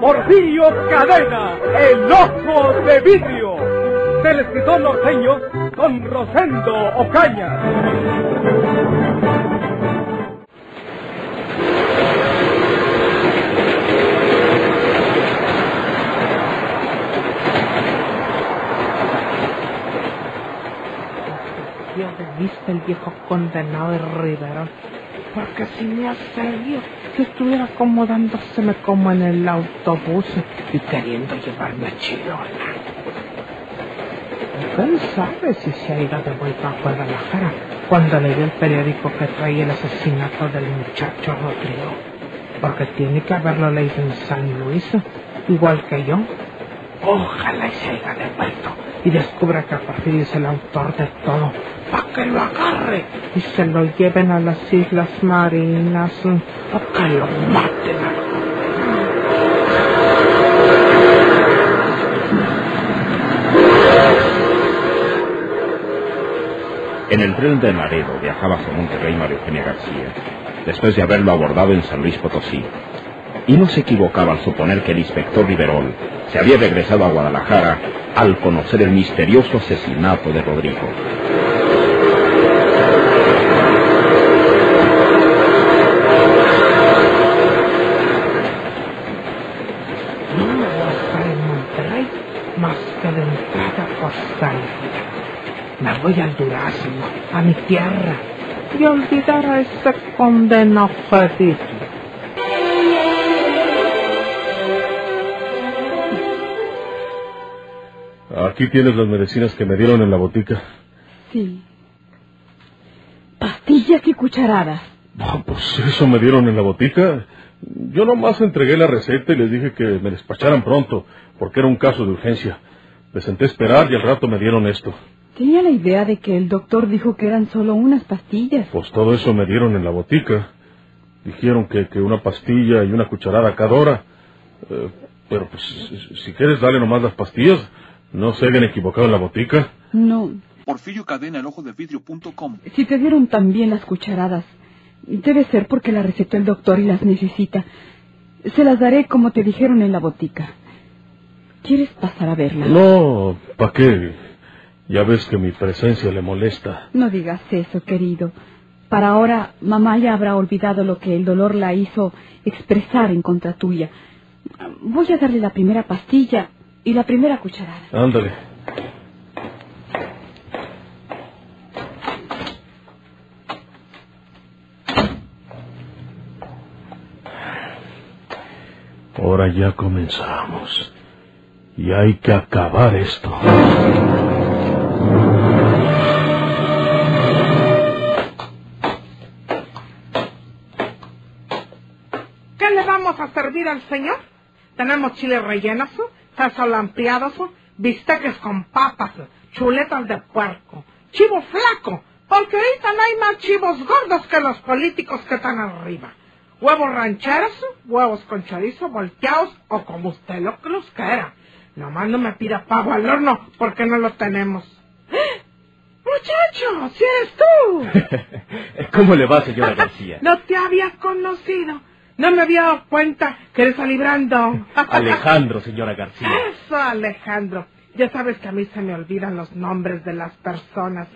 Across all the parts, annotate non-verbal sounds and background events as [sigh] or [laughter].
Porfirio Cadena, el ojo de vidrio, del escritor norteño Don Rosendo Ocaña. Vista el viejo condenado de Rivero, porque si me hace lío que estuviera acomodándoseme como en el autobús y queriendo llevarme a Chilona. ¿Quién sabe si se ha ido de vuelta a Guadalajara cuando le dio el periódico que traía el asesinato del muchacho Rodrigo? Porque tiene que haberlo leído en San Luis, igual que yo. Ojalá y se haya devuelto y descubra que Porfirio es el autor de todo, para que lo agarre y se lo lleven a las Islas Marinas, para que lo maten. En el tren de Laredo viajaba hacia Monterrey María Eugenia García, después de haberlo abordado en San Luis Potosí. Y no se equivocaba al suponer que el inspector Riverol se había regresado a Guadalajara al conocer el misterioso asesinato de Rodrigo. No voy a estar en Monterrey más que de entrada salida. Me voy al Durazno, a mi tierra, y olvidar a ese condenado Aquí tienes las medicinas que me dieron en la botica. Sí. Pastillas y cucharadas. Ah, pues eso me dieron en la botica. Yo nomás entregué la receta y les dije que me despacharan pronto, porque era un caso de urgencia. Me senté a esperar y al rato me dieron esto. Tenía la idea de que el doctor dijo que eran solo unas pastillas. Pues todo eso me dieron en la botica. Dijeron que, que una pastilla y una cucharada cada hora. Eh, pero pues si- si quieres dale nomás las pastillas. No se hayan equivocado en la botica. No. Porfirio Cadena, el ojo de vidrio.com. Si te dieron también las cucharadas, debe ser porque las recetó el doctor y las necesita. Se las daré como te dijeron en la botica. ¿Quieres pasar a verla? No, ¿para qué? Ya ves que mi presencia le molesta. No digas eso, querido. Para ahora, mamá ya habrá olvidado lo que el dolor la hizo expresar en contra tuya. Voy a darle la primera pastilla y la primera cucharada. Ándale. Ahora ya comenzamos. Y hay que acabar esto. ¿Qué le vamos a servir al señor? Tenemos chile rellenos, salsa lampeados, bisteques con papas, chuletas de puerco, chivo flaco, porque ahorita no hay más chivos gordos que los políticos que están arriba. Huevos rancheros, huevos con chorizo volteados o como usted lo que los quiera. Nomás no me pida pavo al horno porque no lo tenemos. ¡Eh! Muchacho, si eres tú. [laughs] ¿Cómo le va, señora [laughs] García? No te había conocido. No me había dado cuenta que eres Alibrando. [laughs] Alejandro, señora García. Eso, Alejandro. Ya sabes que a mí se me olvidan los nombres de las personas.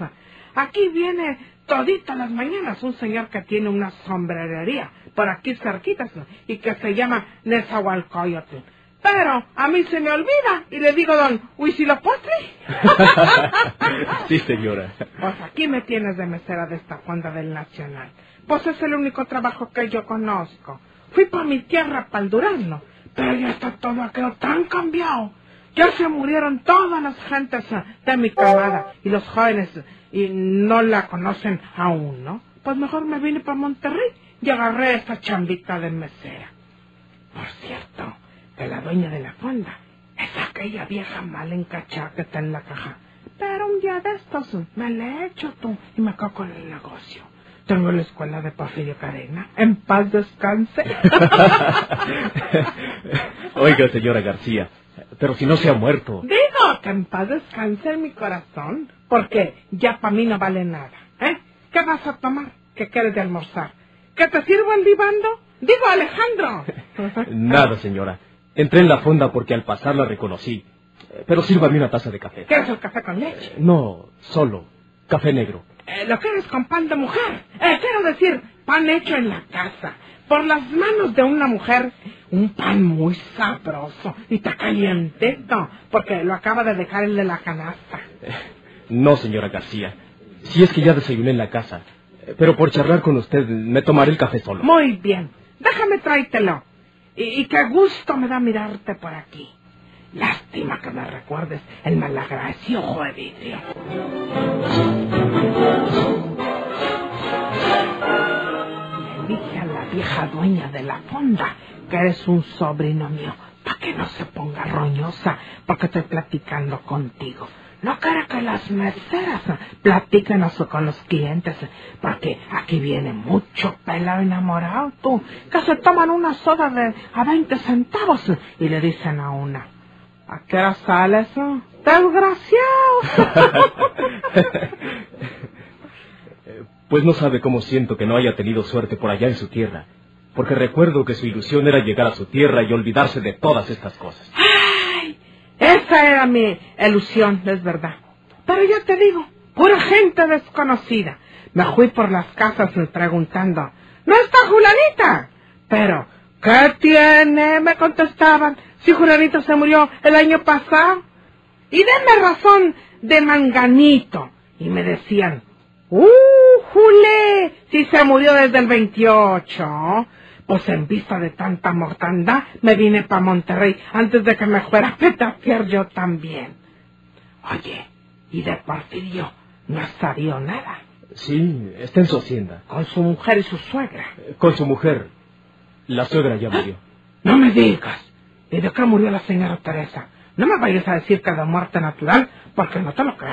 Aquí viene todita las mañanas un señor que tiene una sombrerería por aquí cerquitas y que se llama Nezahualcóyotl. Pero a mí se me olvida y le digo, don Huitzilopochtli. [laughs] Sí, señora. Pues aquí me tienes de mesera de esta fonda del Nacional. Pues es el único trabajo que yo conozco. Fui para mi tierra, para el Durazno, pero ya está todo aquello tan cambiado. Ya se murieron todas las gentes eh, de mi camada y los jóvenes y no la conocen aún, ¿no? Pues mejor me vine para Monterrey y agarré esta chambita de mesera. Por cierto, que la dueña de la fonda es aquella vieja mal encachada que está en la caja. Pero un día de estos me la he hecho tú y me cago con el negocio. Tengo la escuela de Porfirio Cadena. En paz descanse. [laughs] Oiga, señora García, pero si no se ha muerto. Digo que en paz descanse en mi corazón. Porque ya para mí no vale nada. ¿Eh? ¿Qué vas a tomar? ¿Qué quieres de almorzar? ¿Que te sirvo el libando? Digo, Alejandro. [laughs] Nada, señora. Entré en la fonda porque al pasar la reconocí. Eh, Pero sírvame una taza de café. ¿Quieres el café con leche? No, solo. Café negro. Eh, lo quieres con pan de mujer. Eh, quiero decir, pan hecho en la casa. Por las manos de una mujer. Un pan muy sabroso. Y está calientito. Porque lo acaba de dejar el de la canasta. No, señora García. Si es que ya desayuné en la casa. Eh, Pero por charlar con usted, me tomaré el café solo. Muy bien. Déjame tráetelo. Y, y qué gusto me da mirarte por aquí. Lástima que me recuerdes el malagradecido ojo de vidrio. Le dije a la vieja dueña de la fonda que eres un sobrino mío, para que no se ponga roñosa, porque estoy platicando contigo. No quiero que las meseras platiquen con los clientes, porque aquí viene mucho pelado enamorado, tú, que se toman una soda de a 20 centavos y le dicen a una, ¿a qué hora sales? ¡Desgraciado! [laughs] Pues no sabe cómo siento que no haya tenido suerte por allá en su tierra. Porque recuerdo que su ilusión era llegar a su tierra y olvidarse de todas estas cosas. ¡Ay! Esa era mi ilusión, es verdad. Pero yo te digo, pura gente desconocida. Me fui por las casas preguntando, ¿no está Julanita? Pero, ¿qué tiene? Me contestaban, si Julanito se murió el año pasado. Y denme razón de manganito. Y me decían, ¡Uh, Jule! Si se murió desde el 28. Pues en vista de tanta mortandad, me vine para Monterrey antes de que me fuera a petatear yo también. Oye, ¿y de Porfirio no ha sabido nada? Sí, está en su hacienda. Con su mujer y su suegra. Eh, Con su mujer. La suegra ya murió. [gasps] No me digas. ¿Y de qué murió la señora Teresa? No me vayas a decir que de muerte natural, porque no te lo creo.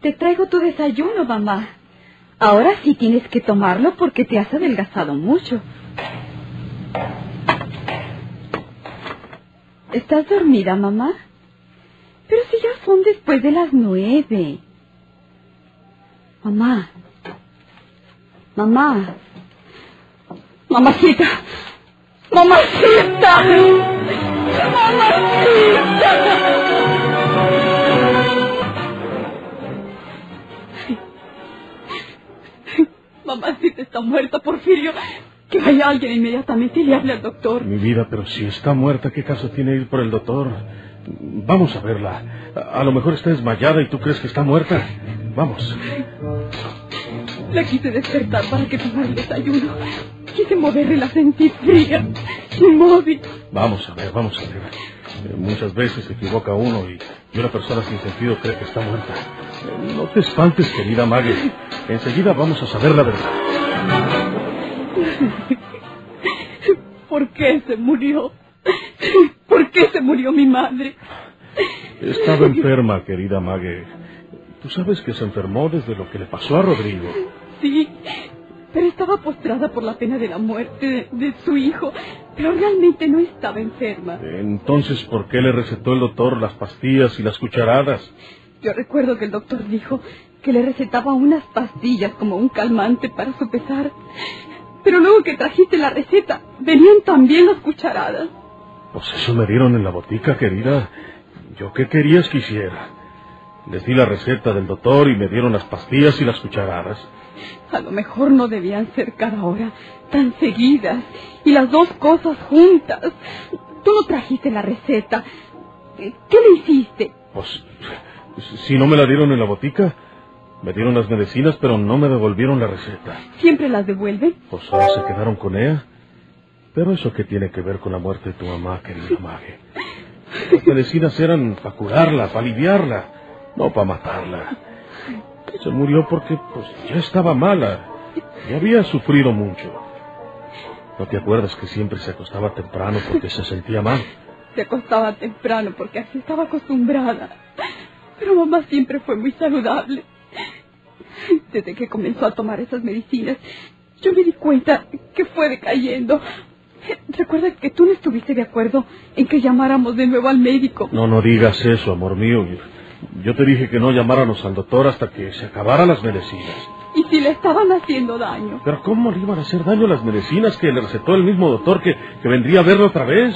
Te traigo tu desayuno, mamá. Ahora sí tienes que tomarlo porque te has adelgazado mucho. ¿Estás dormida, mamá? Pero si ya son después de las nueve. Mamá. Mamá. Mamacita. Mamacita. Mamacita. Mamacita está muerta, Porfirio. Que vaya alguien inmediatamente y le hable al doctor. Mi vida, pero si está muerta, ¿qué caso tiene ir por el doctor? Vamos a verla. A, a lo mejor está desmayada y tú crees que está muerta. Vamos. La quise despertar para que tomara el desayuno. Quise moverla y la sentí fría, inmóvil. Vamos a ver, vamos a ver. Eh, muchas veces se equivoca uno y, y una persona sin sentido cree que está muerta. Eh, no te espantes, querida Maggie. Enseguida vamos a saber la verdad. [laughs] ¿Por qué se murió? ¿Por qué se murió mi madre? Estaba enferma, querida Maggie. Tú sabes que se enfermó desde lo que le pasó a Rodrigo. Sí, pero estaba postrada por la pena de la muerte de, de su hijo. Pero realmente no estaba enferma. Entonces, ¿por qué le recetó el doctor las pastillas y las cucharadas? Yo recuerdo que el doctor dijo que le recetaba unas pastillas como un calmante para su pesar. Pero luego que trajiste la receta, venían también las cucharadas. Pues eso me dieron en la botica, querida. ¿Yo qué querías que hiciera? Les di la receta del doctor y me dieron las pastillas y las cucharadas. A lo mejor no debían ser cada hora tan seguidas y las dos cosas juntas. Tú no trajiste la receta. ¿Qué le hiciste? Pues, si no me la dieron en la botica, me dieron las medicinas, pero no me devolvieron la receta. ¿Siempre las devuelven? Pues solo se quedaron con ella. Pero eso qué tiene que ver con la muerte de tu mamá, querida Maggie. Las medicinas eran para curarla, para aliviarla, no para matarla. Se murió porque pues ya estaba mala y había sufrido mucho. ¿No te acuerdas que siempre se acostaba temprano porque se sentía mal? [laughs] Se acostaba temprano porque así estaba acostumbrada. Pero mamá siempre fue muy saludable. Desde que comenzó a tomar esas medicinas, yo me di cuenta que fue decayendo. Recuerda que tú no estuviste de acuerdo en que llamáramos de nuevo al médico. No, no digas eso, amor mío. Yo te dije que no llamáramos al doctor hasta que se acabaran las medicinas. ¿Y si le estaban haciendo daño? Pero ¿cómo le iban a hacer daño las medicinas que le recetó el mismo doctor que, que vendría a verlo otra vez?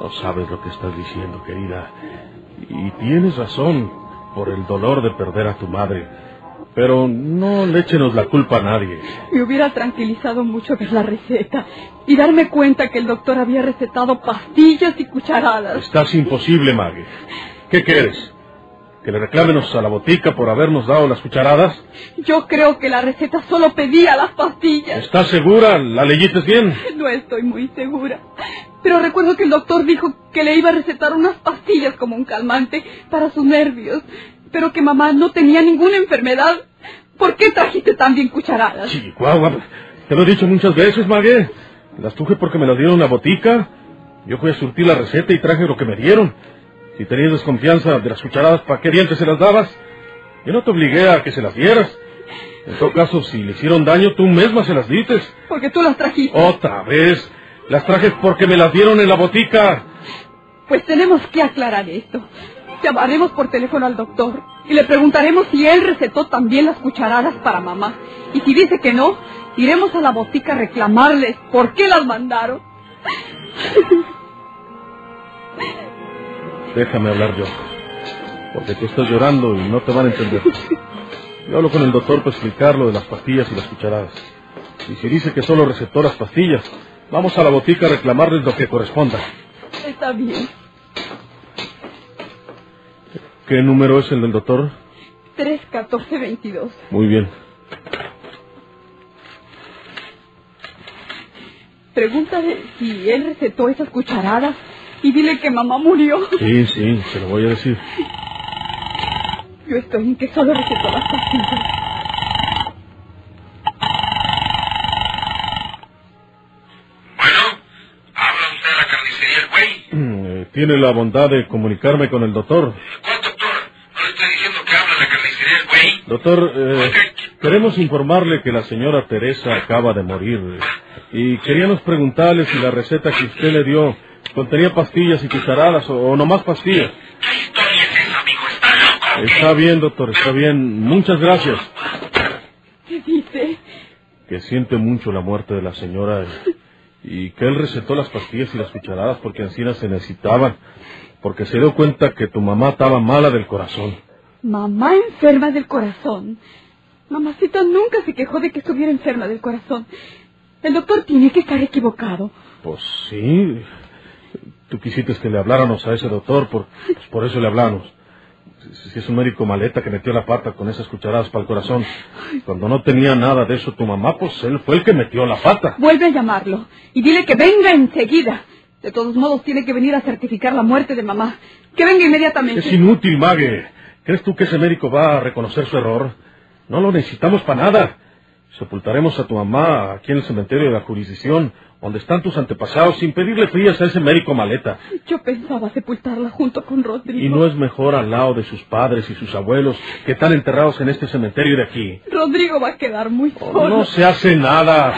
No sabes lo que estás diciendo, querida. Y tienes razón por el dolor de perder a tu madre. Pero no le échenos la culpa a nadie. Me hubiera tranquilizado mucho ver la receta y darme cuenta que el doctor había recetado pastillas y cucharadas. Estás imposible, Maggie. ¿Qué quieres? ¿Que le reclámenos a la botica por habernos dado las cucharadas? Yo creo que la receta solo pedía las pastillas. ¿Estás segura? ¿La leíste bien? No estoy muy segura. Pero recuerdo que el doctor dijo que le iba a recetar unas pastillas como un calmante para sus nervios pero que mamá no tenía ninguna enfermedad. ¿Por qué trajiste tan bien cucharadas? Chihuahua, te lo he dicho muchas veces, Mague. Las truje porque me las dieron en la botica. Yo fui a surtir la receta y traje lo que me dieron. Si tenías desconfianza de las cucharadas, ¿para qué dientes se las dabas? Yo no te obligué a que se las dieras. En todo caso, si le hicieron daño, tú misma se las dices. Porque tú las trajiste. Otra vez. Las traje porque me las dieron en la botica. Pues tenemos que aclarar esto. Llamaremos por teléfono al doctor y le preguntaremos si él recetó también las cucharadas para mamá. Y si dice que no, iremos a la botica a reclamarles por qué las mandaron. [laughs] Déjame hablar yo. Porque tú estás llorando y no te van a entender. Yo hablo con el doctor para explicar lo de las pastillas y las cucharadas. Y si dice que solo recetó las pastillas, vamos a la botica a reclamarles lo que corresponda. Está bien. ¿Qué número es el del doctor? 31422. Muy bien. Pregúntale si él recetó esas cucharadas y dile que mamá murió. Sí, sí, se lo voy a decir. Yo estoy en que solo recetó las pastillas. Bueno, ¿habla usted de la carnicería El Güey? Eh, Tiene la bondad de comunicarme con el doctor. ¿Cuál doctor? No le estoy diciendo que habla de la carnicería El Güey. Doctor, eh, queremos informarle que la señora Teresa acaba de morir. Y queríamos preguntarle si la receta que usted le dio contenía pastillas y cucharadas o, o nomás pastillas. ¿Qué historia es amigo? ¿Está loco? bien, doctor, está bien. Muchas gracias. ¿Qué dice? Que siente mucho la muerte de la señora y, y que él recetó las pastillas y las cucharadas porque encima se necesitaban. Porque se dio cuenta que tu mamá estaba mala del corazón. Mamá enferma del corazón. Mamacita nunca se quejó de que estuviera enferma del corazón. El doctor tiene que estar equivocado. Pues sí. Tú quisiste que le habláramos a ese doctor, por, pues por eso le hablamos. Si, si es un médico maleta que metió la pata con esas cucharadas para el corazón. Cuando no tenía nada de eso tu mamá, pues él fue el que metió la pata. Vuelve a llamarlo y dile que venga enseguida. De todos modos, tiene que venir a certificar la muerte de mamá. Que venga inmediatamente. Es inútil, Mague. ¿Crees tú que ese médico va a reconocer su error? No lo necesitamos para nada. Sepultaremos a tu mamá aquí en el cementerio de la jurisdicción, donde están tus antepasados, sin pedirle frías a ese médico maleta. Yo pensaba sepultarla junto con Rodrigo. Y no es mejor al lado de sus padres y sus abuelos que están enterrados en este cementerio de aquí. Rodrigo va a quedar muy Oh, solo. no se hace nada.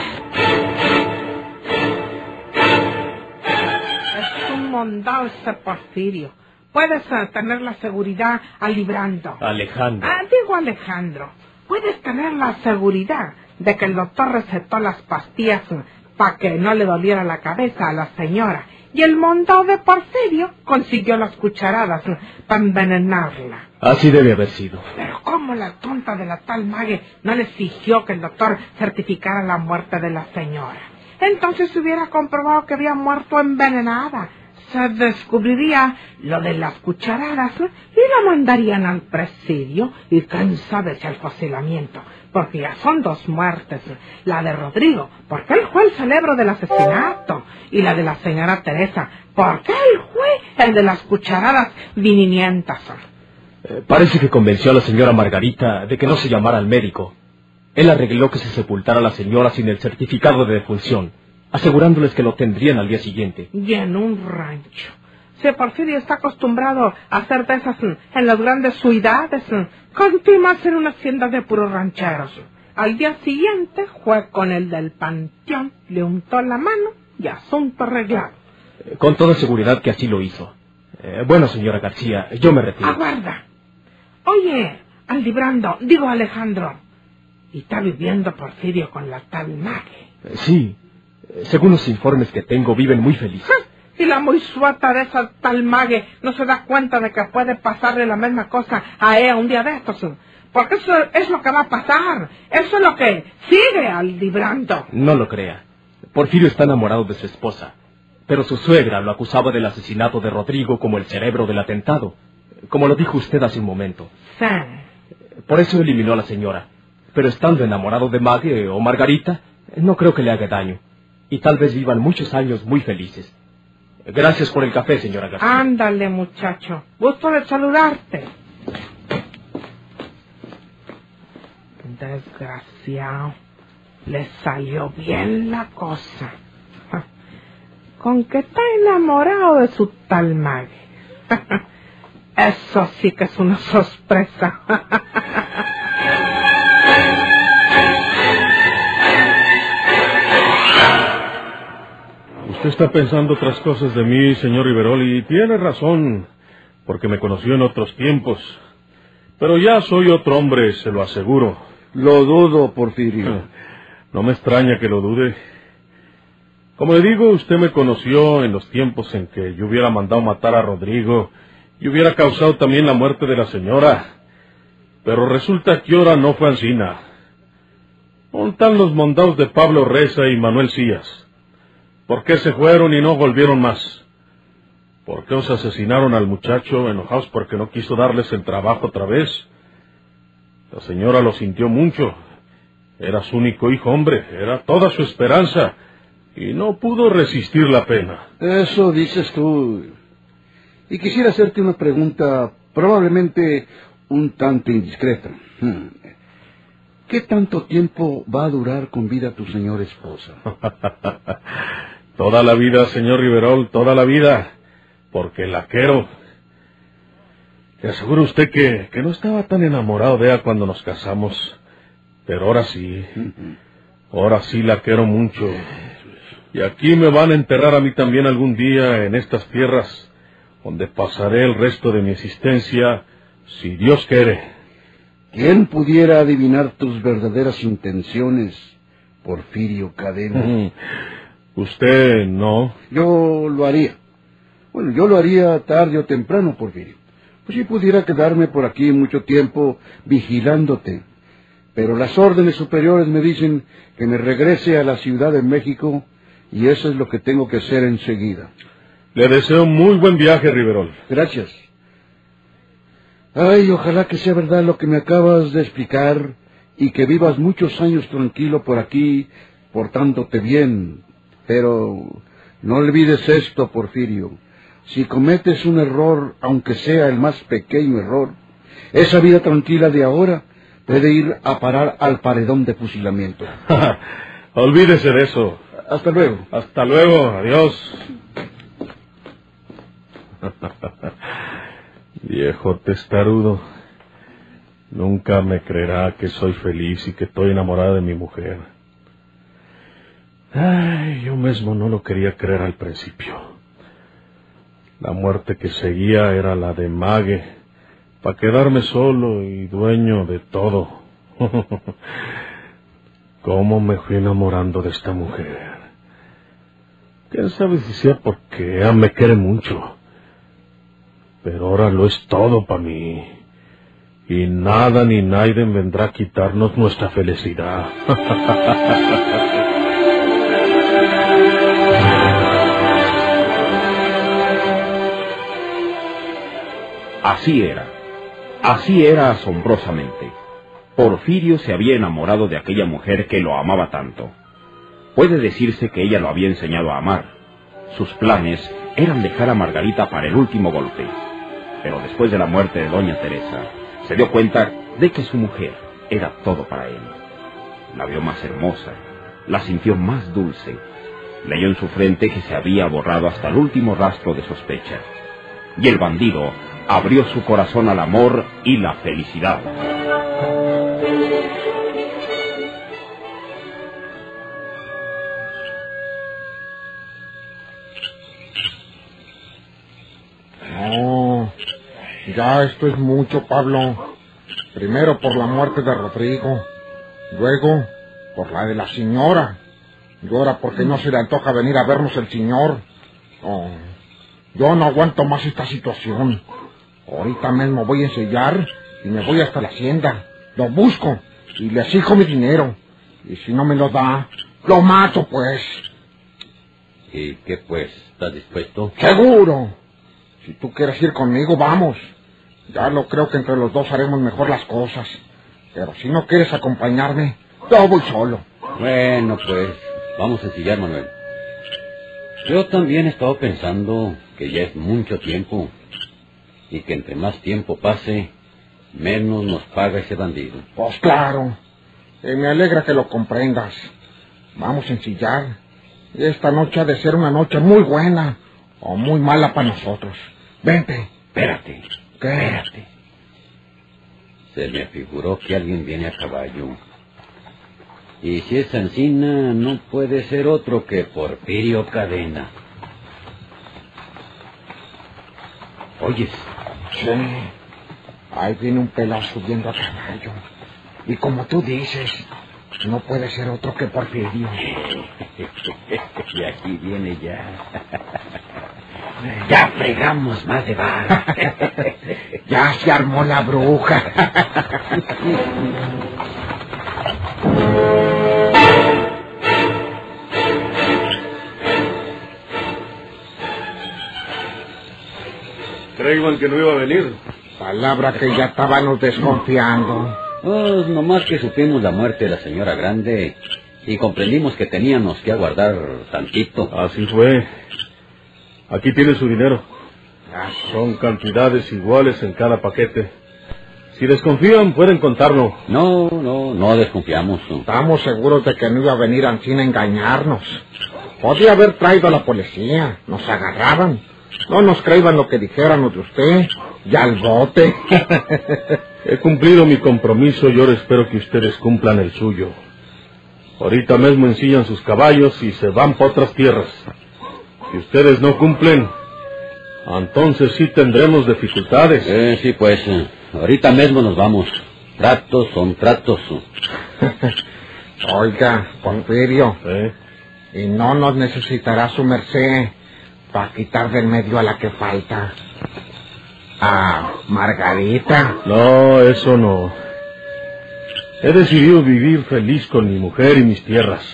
Es un mondado ese Porfirio. Puedes eh, tener la seguridad alibrando. Alejandro. Ah, digo Alejandro, puedes tener la seguridad de que el doctor recetó las pastillas para que no le doliera la cabeza a la señora. Y el mondado de Porfirio consiguió las cucharadas para envenenarla. Así debe haber sido. Pero ¿cómo la tonta de la tal mague no le exigió que el doctor certificara la muerte de la señora? Entonces se hubiera comprobado que había muerto envenenada. Se descubriría lo de las cucharadas ¿eh? y la mandarían al presidio y quién sabe si al fusilamiento. Porque ya son dos muertes. ¿eh? La de Rodrigo, porque él fue el cerebro del asesinato. Y la de la señora Teresa, porque él fue el de las cucharadas vinimientas. Eh, parece que convenció a la señora Margarita de que no se llamara al médico. Él arregló que se sepultara a la señora sin el certificado de defunción, asegurándoles que lo tendrían al día siguiente. Y en un rancho. Si Porfirio está acostumbrado a hacer de esas en las grandes ciudades, continúa en una hacienda de puros rancheros. Al día siguiente fue con el del panteón, le untó la mano y asunto arreglado. Eh, Con toda seguridad que así lo hizo. Eh, bueno, señora García, yo me retiro. Aguarda. Oye, Aldibrando, digo Alejandro, ¿y está viviendo Porfirio con la tal Mague? Sí, según los informes que tengo, viven muy felices. Y la muy suata de esa tal Mague no se da cuenta de que puede pasarle la misma cosa a ella un día de estos. Porque eso es lo que va a pasar. Eso es lo que sigue al librando. No lo crea. Porfirio está enamorado de su esposa. Pero su suegra lo acusaba del asesinato de Rodrigo como el cerebro del atentado. Como lo dijo usted hace un momento. Sí. Por eso eliminó a la señora. Pero estando enamorado de Mague o Margarita, no creo que le haga daño. Y tal vez vivan muchos años muy felices. Gracias por el café, señora García. Ándale, muchacho. Gusto de saludarte. Desgraciado. Le salió bien la cosa. Con que está enamorado de su tal Maggie. [laughs] Eso sí que es una sorpresa. [laughs] Usted está pensando otras cosas de mí, señor Riverol, y tiene razón, porque me conoció en otros tiempos. Pero ya soy otro hombre, se lo aseguro. Lo dudo, Porfirio. No me extraña que lo dude. Como le digo, usted me conoció en los tiempos en que yo hubiera mandado matar a Rodrigo y hubiera causado también la muerte de la señora. Pero resulta que ahora no fue ansina. están los mondados de Pablo Reza y Manuel Cías? ¿Por qué se fueron y no volvieron más? ¿Por qué os asesinaron al muchacho enojados porque no quiso darles el trabajo otra vez? La señora lo sintió mucho. Era su único hijo hombre, era toda su esperanza, y no pudo resistir la pena. Eso dices tú. Y quisiera hacerte una pregunta probablemente un tanto indiscreta. Hmm. ¿Qué tanto tiempo va a durar con vida tu señora esposa? [laughs] toda la vida, señor Riverol, toda la vida, porque la quiero. Le aseguro usted que, que no estaba tan enamorado de ella cuando nos casamos, pero ahora sí, ahora sí la quiero mucho. Y aquí me van a enterrar a mí también algún día en estas tierras, donde pasaré el resto de mi existencia, si Dios quiere. ¿Quién pudiera adivinar tus verdaderas intenciones, Porfirio Cadena? [laughs] Usted no. Yo lo haría. Bueno, yo lo haría tarde o temprano, Porfirio. Pues si pudiera quedarme por aquí mucho tiempo vigilándote. Pero las órdenes superiores me dicen que me regrese a la Ciudad de México y eso es lo que tengo que hacer enseguida. Le deseo muy buen viaje, Riverol. Gracias. Ay, ojalá que sea verdad lo que me acabas de explicar y que vivas muchos años tranquilo por aquí, portándote bien. Pero no olvides esto, Porfirio. Si cometes un error, aunque sea el más pequeño error, esa vida tranquila de ahora puede ir a parar al paredón de fusilamiento. [laughs] Olvídese de eso. Hasta luego. Hasta luego. Adiós. [laughs] Viejo testarudo. Nunca me creerá que soy feliz y que estoy enamorada de mi mujer. Ay, yo mismo no lo quería creer al principio. La muerte que seguía era la de Mague, para quedarme solo y dueño de todo. [laughs] ¿Cómo me fui enamorando de esta mujer? ¿Quién sabe si sea porque ella me quiere mucho? Pero ahora lo es todo para mí. Y nada ni nadie vendrá a quitarnos nuestra felicidad. [laughs] Así era. Así era asombrosamente. Porfirio se había enamorado de aquella mujer que lo amaba tanto. Puede decirse que ella lo había enseñado a amar. Sus planes eran dejar a Margarita para el último golpe. Pero después de la muerte de doña Teresa, se dio cuenta de que su mujer era todo para él. La vio más hermosa, la sintió más dulce. Leyó en su frente que se había borrado hasta el último rastro de sospecha. Y el bandido abrió su corazón al amor y la felicidad. No, ya esto es mucho, Pablo. Primero por la muerte de Rodrigo, luego por la de la señora. Llora porque no se le antoja venir a vernos el señor. Oh, yo no aguanto más esta situación. Ahorita mismo voy a ensellar y me voy hasta la hacienda. Lo busco y le exijo mi dinero. Y si no me lo da, lo mato, pues. ¿Y qué pues? ¿Estás dispuesto? Seguro. Si tú quieres ir conmigo, vamos. Ya lo creo que entre los dos haremos mejor las cosas. Pero si no quieres acompañarme, yo voy solo. Bueno, pues, vamos a ensillar, Manuel. Yo también he estado pensando que ya es mucho tiempo y que entre más tiempo pase, menos nos paga ese bandido. Pues claro. Y me alegra que lo comprendas. Vamos a ensillar. Esta noche ha de ser una noche muy buena o muy mala para nosotros. Vente. Espérate. ¿Qué? Espérate. Se me figuró que alguien viene a caballo. Y si es Ancina, no puede ser otro que Porfirio Cadena. ¿Oyes? Sí. Ahí viene un pelado subiendo a caballo. Y como tú dices, no puede ser otro que Porfirio. [laughs] y aquí viene ya. Ya fregamos más de bar. [laughs] ya se armó la bruja. [laughs] Creían que no iba a venir. Palabra que ya estábamos desconfiando. Pues nomás que supimos la muerte de la señora grande y comprendimos que teníamos que aguardar tantito. Así fue. Aquí tiene su dinero. Son cantidades iguales en cada paquete. Si desconfían, pueden contarlo. No, no, no desconfiamos. Estamos seguros de que no iba a venir Ancina a engañarnos. Podría haber traído a la policía. Nos agarraban. No nos creían lo que dijéramos de usted. Y al bote. [laughs] He cumplido mi compromiso y ahora espero que ustedes cumplan el suyo. Ahorita mismo ensillan sus caballos y se van para otras tierras. Si ustedes no cumplen, entonces sí tendremos dificultades. Eh, sí, pues, eh, ahorita mismo nos vamos. Tratos son tratos. [laughs] Oiga, Porfirio. ¿Eh? Y no nos necesitará su merced para quitar del medio a la que falta. A Margarita. No, eso no. He decidido vivir feliz con mi mujer y mis tierras.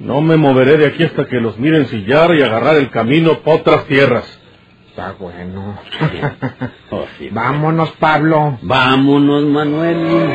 No me moveré de aquí hasta que los miren sillar y agarrar el camino para otras tierras. Está bueno. [laughs] Oh. Vámonos, Pablo. Vámonos, Manuel.